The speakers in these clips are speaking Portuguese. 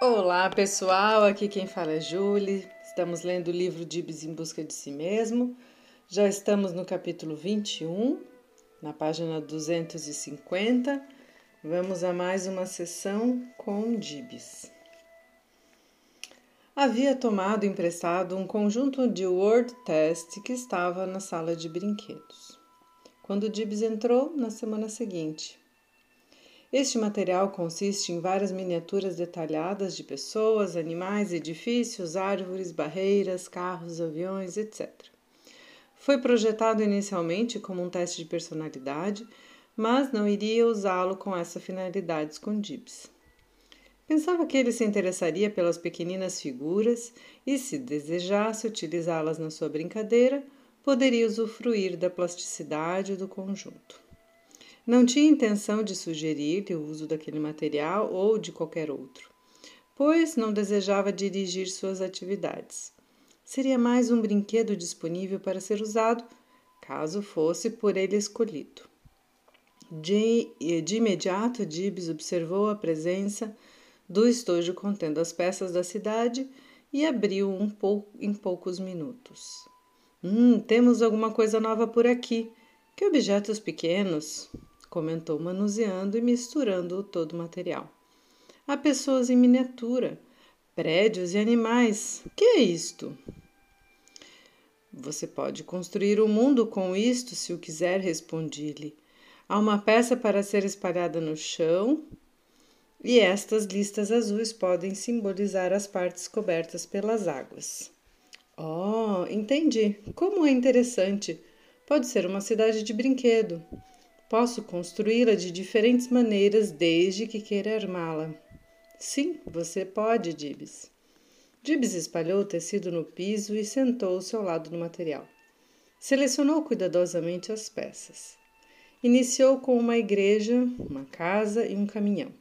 Olá pessoal, aqui quem fala é Julie. Estamos lendo o livro Dibs em Busca de Si Mesmo. Já estamos no capítulo 21, na página 250. Vamos a mais uma sessão com Dibs. Havia tomado emprestado um conjunto de word test que estava na sala de brinquedos. Quando Dibs entrou na semana seguinte, este material consiste em várias miniaturas detalhadas de pessoas, animais, edifícios, árvores, barreiras, carros, aviões, etc. Foi projetado inicialmente como um teste de personalidade, mas não iria usá-lo com essa finalidade escondidas. Pensava que ele se interessaria pelas pequeninas figuras e, se desejasse utilizá-las na sua brincadeira, poderia usufruir da plasticidade do conjunto. Não tinha intenção de sugerir-lhe o uso daquele material ou de qualquer outro, pois não desejava dirigir suas atividades. Seria mais um brinquedo disponível para ser usado, caso fosse por ele escolhido. De, de imediato, Dibs observou a presença do estojo contendo as peças da cidade e abriu um pouco, em poucos minutos. Hum, temos alguma coisa nova por aqui. Que objetos pequenos! Comentou manuseando e misturando todo o material. Há pessoas em miniatura, prédios e animais. Que é isto? Você pode construir o um mundo com isto se o quiser, respondi-lhe. Há uma peça para ser espalhada no chão e estas listas azuis podem simbolizar as partes cobertas pelas águas. Oh, entendi. Como é interessante. Pode ser uma cidade de brinquedo. Posso construí-la de diferentes maneiras desde que queira armá-la. Sim, você pode, Dibs. Dibs espalhou o tecido no piso e sentou-se ao lado do material. Selecionou cuidadosamente as peças. Iniciou com uma igreja, uma casa e um caminhão.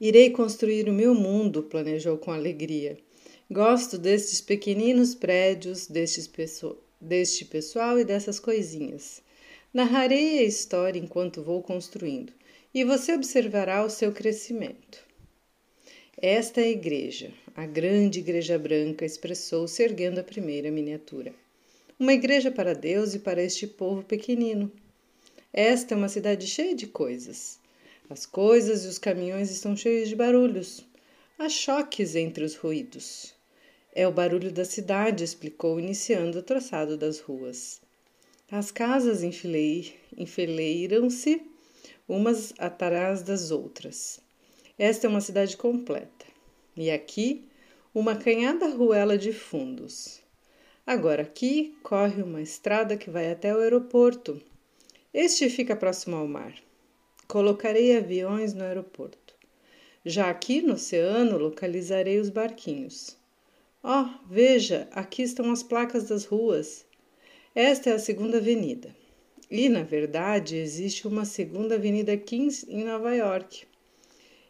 Irei construir o meu mundo, planejou com alegria. Gosto destes pequeninos prédios, destes deste pessoal e dessas coisinhas. Narrarei a história enquanto vou construindo e você observará o seu crescimento. Esta é a igreja, a grande igreja branca, expressou-se erguendo a primeira miniatura. Uma igreja para Deus e para este povo pequenino. Esta é uma cidade cheia de coisas. As coisas e os caminhões estão cheios de barulhos. Há choques entre os ruídos. É o barulho da cidade, explicou, iniciando o traçado das ruas. As casas enfileiram-se umas atrás das outras. Esta é uma cidade completa. E aqui, uma canhada ruela de fundos. Agora aqui corre uma estrada que vai até o aeroporto. Este fica próximo ao mar. Colocarei aviões no aeroporto. Já aqui no oceano localizarei os barquinhos. Oh, veja, aqui estão as placas das ruas. Esta é a segunda avenida. E, na verdade, existe uma segunda avenida aqui em Nova York.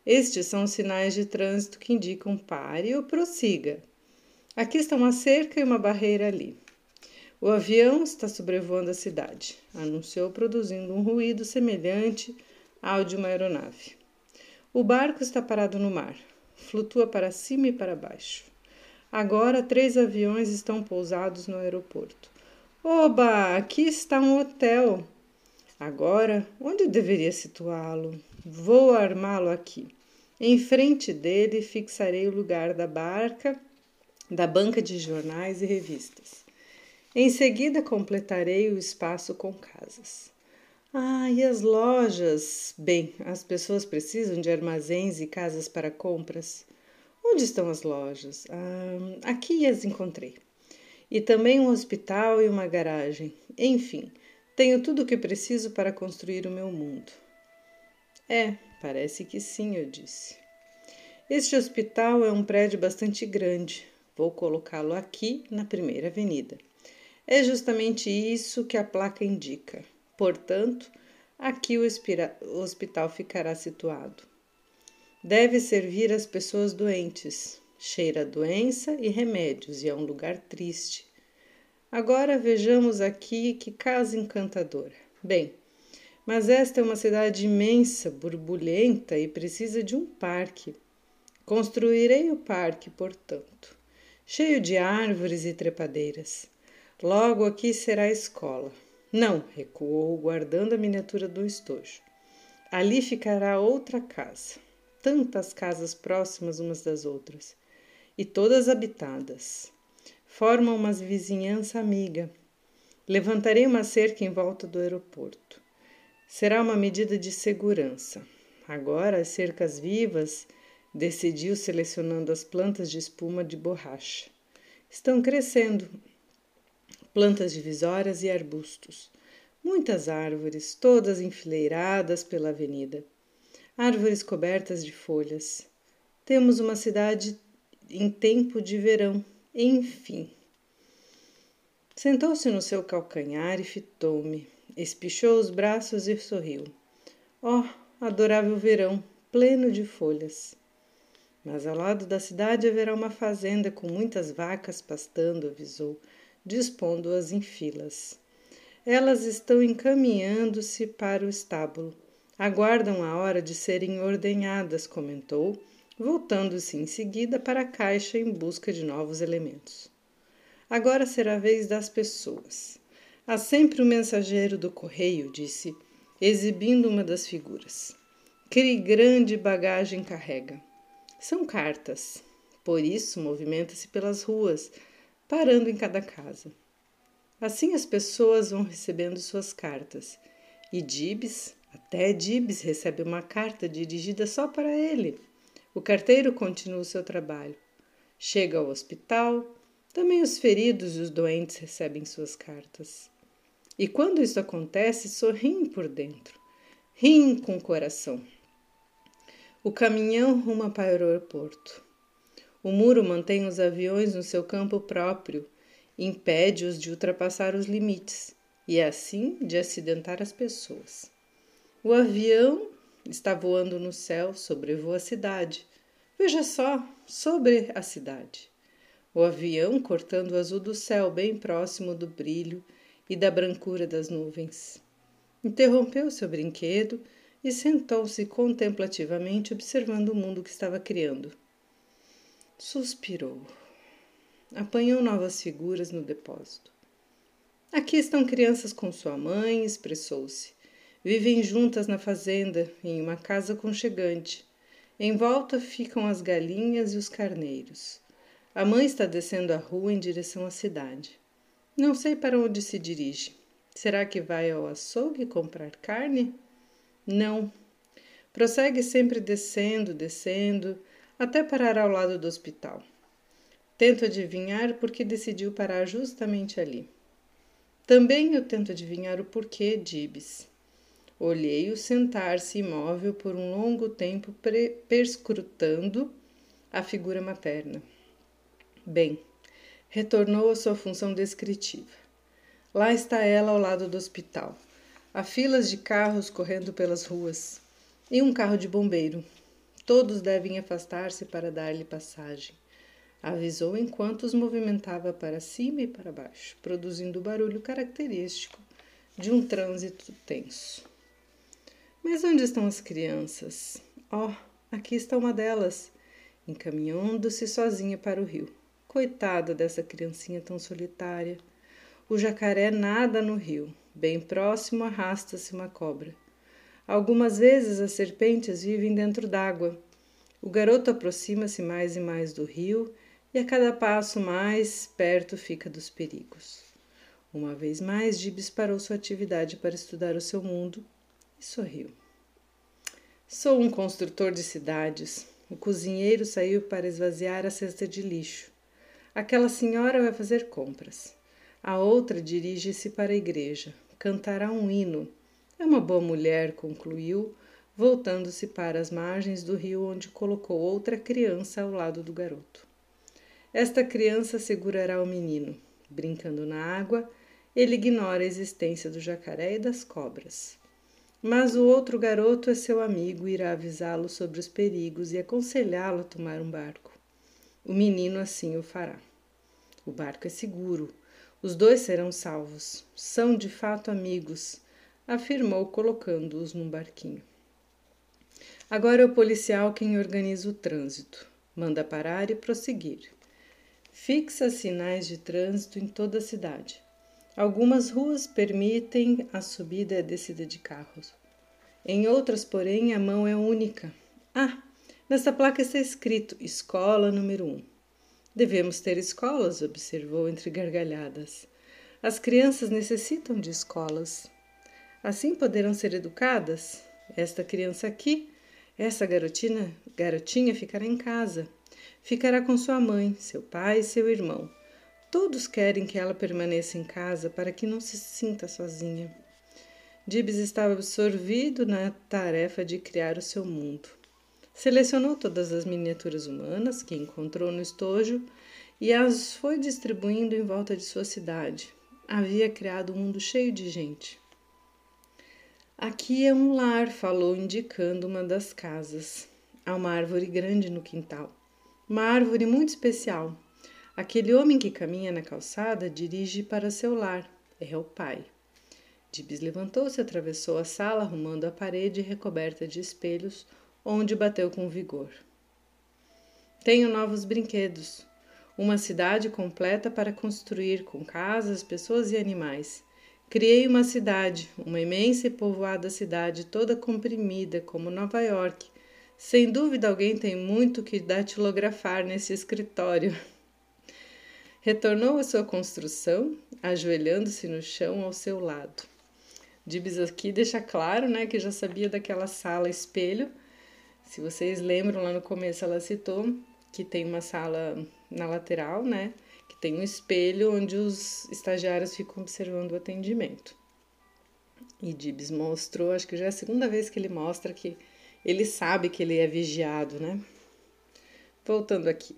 Estes são os sinais de trânsito que indicam pare ou prossiga. Aqui está uma cerca e uma barreira ali. O avião está sobrevoando a cidade, anunciou, produzindo um ruído semelhante ao de uma aeronave. O barco está parado no mar, flutua para cima e para baixo. Agora, três aviões estão pousados no aeroporto. Oba, aqui está um hotel. Agora, onde deveria situá-lo? Vou armá-lo aqui. Em frente dele fixarei o lugar da barca, da banca de jornais e revistas. Em seguida completarei o espaço com casas. Ah, e as lojas? Bem, as pessoas precisam de armazéns e casas para compras. Onde estão as lojas? Ah, aqui as encontrei e também um hospital e uma garagem. Enfim, tenho tudo o que preciso para construir o meu mundo. É, parece que sim, eu disse. Este hospital é um prédio bastante grande. Vou colocá-lo aqui na primeira avenida. É justamente isso que a placa indica. Portanto, aqui o hospital ficará situado. Deve servir as pessoas doentes, cheira a doença e remédios e é um lugar triste. Agora vejamos aqui que casa encantadora. Bem, mas esta é uma cidade imensa, borbulhenta e precisa de um parque. Construirei o parque, portanto, cheio de árvores e trepadeiras. Logo aqui será a escola. Não, recuou, guardando a miniatura do estojo. Ali ficará outra casa. Tantas casas próximas umas das outras, e todas habitadas. Formam uma vizinhança amiga. Levantarei uma cerca em volta do aeroporto. Será uma medida de segurança. Agora, as cercas vivas, decidiu selecionando as plantas de espuma de borracha. Estão crescendo. Plantas divisórias e arbustos. Muitas árvores, todas enfileiradas pela avenida. Árvores cobertas de folhas. Temos uma cidade em tempo de verão, enfim. Sentou-se no seu calcanhar e fitou-me. Espichou os braços e sorriu. Oh, adorável verão, pleno de folhas. Mas ao lado da cidade haverá uma fazenda com muitas vacas pastando, avisou, dispondo-as em filas. Elas estão encaminhando-se para o estábulo. Aguardam a hora de serem ordenhadas, comentou, voltando-se em seguida para a caixa em busca de novos elementos. Agora será a vez das pessoas. Há sempre o um mensageiro do correio, disse, exibindo uma das figuras. Que grande bagagem carrega. São cartas. Por isso movimenta-se pelas ruas, parando em cada casa. Assim as pessoas vão recebendo suas cartas. E Dibs, até Dibs recebe uma carta dirigida só para ele. O carteiro continua o seu trabalho. Chega ao hospital, também os feridos e os doentes recebem suas cartas. E quando isso acontece, sorriem por dentro, riem com o coração. O caminhão ruma para o aeroporto. O muro mantém os aviões no seu campo próprio, impede-os de ultrapassar os limites e, assim, de acidentar as pessoas. O avião está voando no céu, sobrevoa a cidade. Veja só, sobre a cidade. O avião cortando o azul do céu bem próximo do brilho e da brancura das nuvens. Interrompeu seu brinquedo e sentou-se contemplativamente observando o mundo que estava criando. Suspirou. Apanhou novas figuras no depósito. Aqui estão crianças com sua mãe, expressou-se. Vivem juntas na fazenda, em uma casa aconchegante. Em volta ficam as galinhas e os carneiros. A mãe está descendo a rua em direção à cidade. Não sei para onde se dirige. Será que vai ao açougue comprar carne? Não. Prossegue sempre descendo, descendo, até parar ao lado do hospital. Tento adivinhar por que decidiu parar justamente ali. Também eu tento adivinhar o porquê Dibs. Olhei-o sentar-se imóvel por um longo tempo, perscrutando a figura materna. Bem, retornou à sua função descritiva. Lá está ela ao lado do hospital. Há filas de carros correndo pelas ruas e um carro de bombeiro. Todos devem afastar-se para dar-lhe passagem. Avisou enquanto os movimentava para cima e para baixo, produzindo o barulho característico de um trânsito tenso. Mas onde estão as crianças? Oh, aqui está uma delas, encaminhando-se sozinha para o rio. Coitada dessa criancinha tão solitária. O jacaré nada no rio. Bem próximo arrasta-se uma cobra. Algumas vezes as serpentes vivem dentro d'água. O garoto aproxima-se mais e mais do rio e a cada passo mais perto fica dos perigos. Uma vez mais, Gibbs parou sua atividade para estudar o seu mundo sorriu. Sou um construtor de cidades. O cozinheiro saiu para esvaziar a cesta de lixo. Aquela senhora vai fazer compras. A outra dirige-se para a igreja. Cantará um hino. É uma boa mulher, concluiu, voltando-se para as margens do rio onde colocou outra criança ao lado do garoto. Esta criança segurará o menino. Brincando na água, ele ignora a existência do jacaré e das cobras. Mas o outro garoto é seu amigo e irá avisá-lo sobre os perigos e aconselhá-lo a tomar um barco. O menino assim o fará. O barco é seguro. Os dois serão salvos. São de fato amigos, afirmou, colocando-os num barquinho. Agora é o policial quem organiza o trânsito. Manda parar e prosseguir. Fixa sinais de trânsito em toda a cidade. Algumas ruas permitem a subida e a descida de carros. Em outras, porém, a mão é única. Ah, nesta placa está escrito Escola número 1. Devemos ter escolas, observou entre gargalhadas. As crianças necessitam de escolas. Assim poderão ser educadas. Esta criança aqui, essa garotinha, garotinha ficará em casa. Ficará com sua mãe, seu pai e seu irmão. Todos querem que ela permaneça em casa para que não se sinta sozinha. Dibs estava absorvido na tarefa de criar o seu mundo. Selecionou todas as miniaturas humanas que encontrou no estojo e as foi distribuindo em volta de sua cidade. Havia criado um mundo cheio de gente. Aqui é um lar, falou, indicando uma das casas. Há uma árvore grande no quintal. Uma árvore muito especial. Aquele homem que caminha na calçada dirige para seu lar. É o pai. Dibs levantou-se, atravessou a sala, arrumando a parede recoberta de espelhos, onde bateu com vigor. Tenho novos brinquedos. Uma cidade completa para construir com casas, pessoas e animais. Criei uma cidade, uma imensa e povoada cidade, toda comprimida, como Nova York. Sem dúvida, alguém tem muito que datilografar nesse escritório. Retornou à sua construção, ajoelhando-se no chão ao seu lado. Dibs aqui deixa claro né, que já sabia daquela sala espelho. Se vocês lembram, lá no começo ela citou que tem uma sala na lateral, né? Tem um espelho onde os estagiários ficam observando o atendimento. E Dibs mostrou, acho que já é a segunda vez que ele mostra que ele sabe que ele é vigiado, né? Voltando aqui.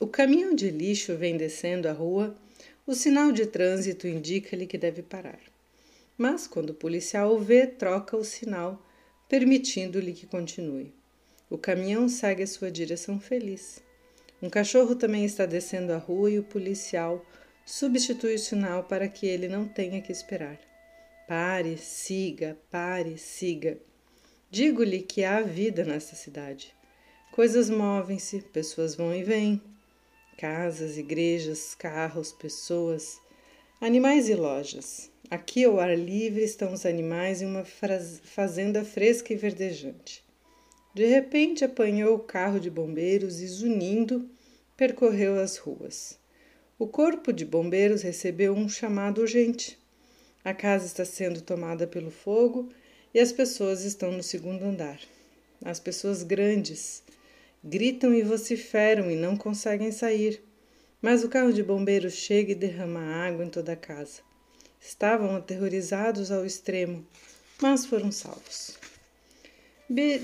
O caminhão de lixo vem descendo a rua, o sinal de trânsito indica-lhe que deve parar. Mas quando o policial o vê, troca o sinal, permitindo-lhe que continue. O caminhão segue a sua direção feliz. Um cachorro também está descendo a rua e o policial substitui o sinal para que ele não tenha que esperar. Pare, siga, pare, siga. Digo-lhe que há vida nesta cidade. Coisas movem-se, pessoas vão e vêm. Casas, igrejas, carros, pessoas, animais e lojas. Aqui ao ar livre estão os animais em uma fazenda fresca e verdejante. De repente apanhou o carro de bombeiros e, zunindo, percorreu as ruas. O corpo de bombeiros recebeu um chamado urgente. A casa está sendo tomada pelo fogo e as pessoas estão no segundo andar. As pessoas grandes gritam e vociferam e não conseguem sair. Mas o carro de bombeiros chega e derrama água em toda a casa. Estavam aterrorizados ao extremo, mas foram salvos.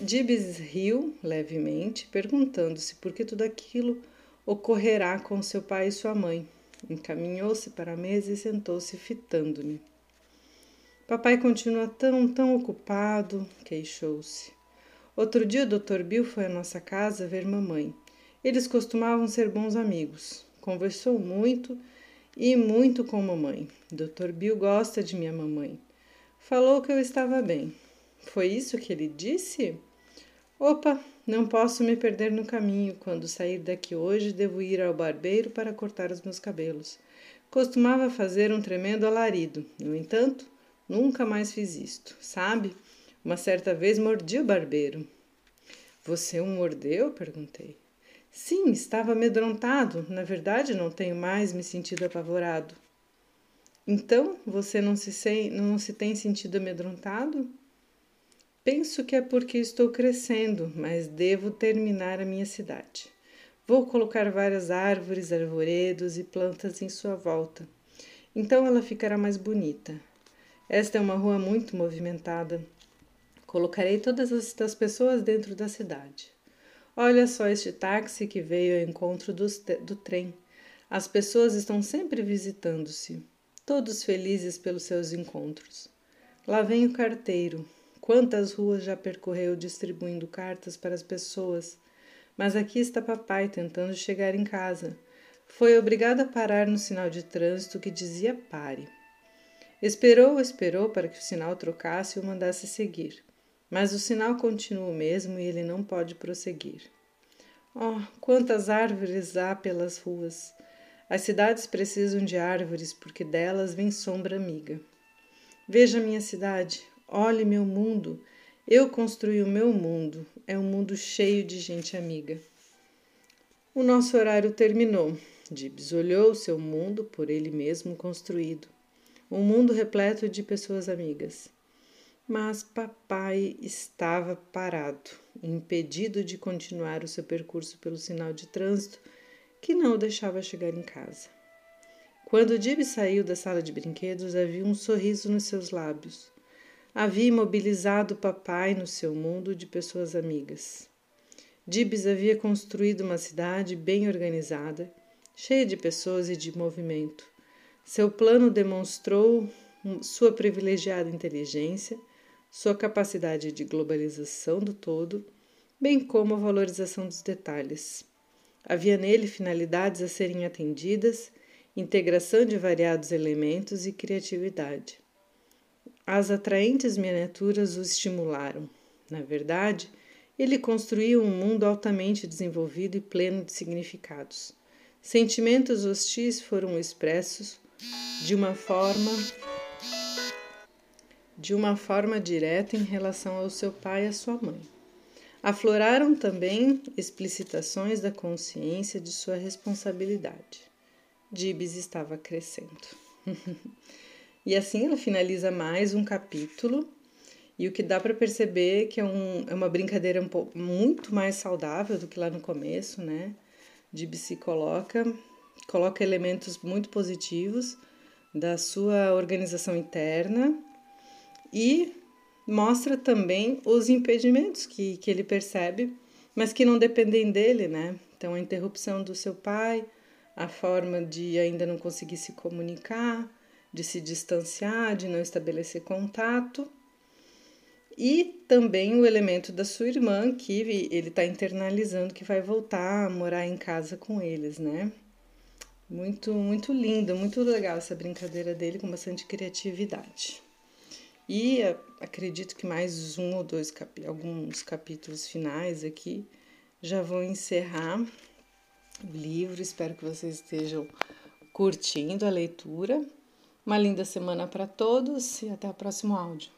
Dibs riu levemente, perguntando-se por que tudo aquilo ocorrerá com seu pai e sua mãe. Encaminhou-se para a mesa e sentou-se fitando-me. Papai continua tão, tão ocupado, queixou-se. Outro dia o Dr. Bill foi à nossa casa ver mamãe. Eles costumavam ser bons amigos. Conversou muito e muito com mamãe. Dr. Bill gosta de minha mamãe. Falou que eu estava bem. Foi isso que ele disse? Opa, não posso me perder no caminho. Quando sair daqui hoje, devo ir ao barbeiro para cortar os meus cabelos. Costumava fazer um tremendo alarido. No entanto, nunca mais fiz isto. Sabe? Uma certa vez mordi o barbeiro. Você o mordeu? perguntei. Sim, estava amedrontado. Na verdade, não tenho mais me sentido apavorado. Então, você não se, não se tem sentido amedrontado? Penso que é porque estou crescendo, mas devo terminar a minha cidade. Vou colocar várias árvores, arvoredos e plantas em sua volta. Então ela ficará mais bonita. Esta é uma rua muito movimentada. Colocarei todas as pessoas dentro da cidade. Olha só este táxi que veio ao encontro do, do trem. As pessoas estão sempre visitando-se, todos felizes pelos seus encontros. Lá vem o carteiro, Quantas ruas já percorreu distribuindo cartas para as pessoas? Mas aqui está papai tentando chegar em casa. Foi obrigado a parar no sinal de trânsito que dizia pare. Esperou, esperou para que o sinal trocasse e o mandasse seguir. Mas o sinal continua o mesmo e ele não pode prosseguir. Oh, quantas árvores há pelas ruas! As cidades precisam de árvores porque delas vem sombra amiga. Veja minha cidade, olhe meu mundo. Eu construí o meu mundo. É um mundo cheio de gente amiga. O nosso horário terminou. Dibs olhou seu mundo por ele mesmo construído. Um mundo repleto de pessoas amigas. Mas papai estava parado, impedido de continuar o seu percurso pelo sinal de trânsito que não o deixava chegar em casa. Quando Dib saiu da sala de brinquedos, havia um sorriso nos seus lábios. Havia imobilizado papai no seu mundo de pessoas amigas. Dibs havia construído uma cidade bem organizada, cheia de pessoas e de movimento. Seu plano demonstrou sua privilegiada inteligência, sua capacidade de globalização do todo, bem como a valorização dos detalhes. Havia nele finalidades a serem atendidas, integração de variados elementos e criatividade. As atraentes miniaturas o estimularam. Na verdade, ele construiu um mundo altamente desenvolvido e pleno de significados. Sentimentos hostis foram expressos de uma forma de uma forma direta em relação ao seu pai e à sua mãe. Afloraram também explicitações da consciência de sua responsabilidade. Dibs estava crescendo. e assim ela finaliza mais um capítulo. E o que dá para perceber que é, um, é uma brincadeira um pouco, muito mais saudável do que lá no começo, né? Dibs se coloca, coloca elementos muito positivos da sua organização interna e mostra também os impedimentos que, que ele percebe, mas que não dependem dele, né? Então, a interrupção do seu pai, a forma de ainda não conseguir se comunicar, de se distanciar, de não estabelecer contato. E também o elemento da sua irmã, que ele está internalizando que vai voltar a morar em casa com eles, né? Muito, muito lindo, muito legal essa brincadeira dele com bastante criatividade. E acredito que mais um ou dois capi alguns capítulos finais aqui já vão encerrar o livro. Espero que vocês estejam curtindo a leitura. Uma linda semana para todos e até o próximo áudio.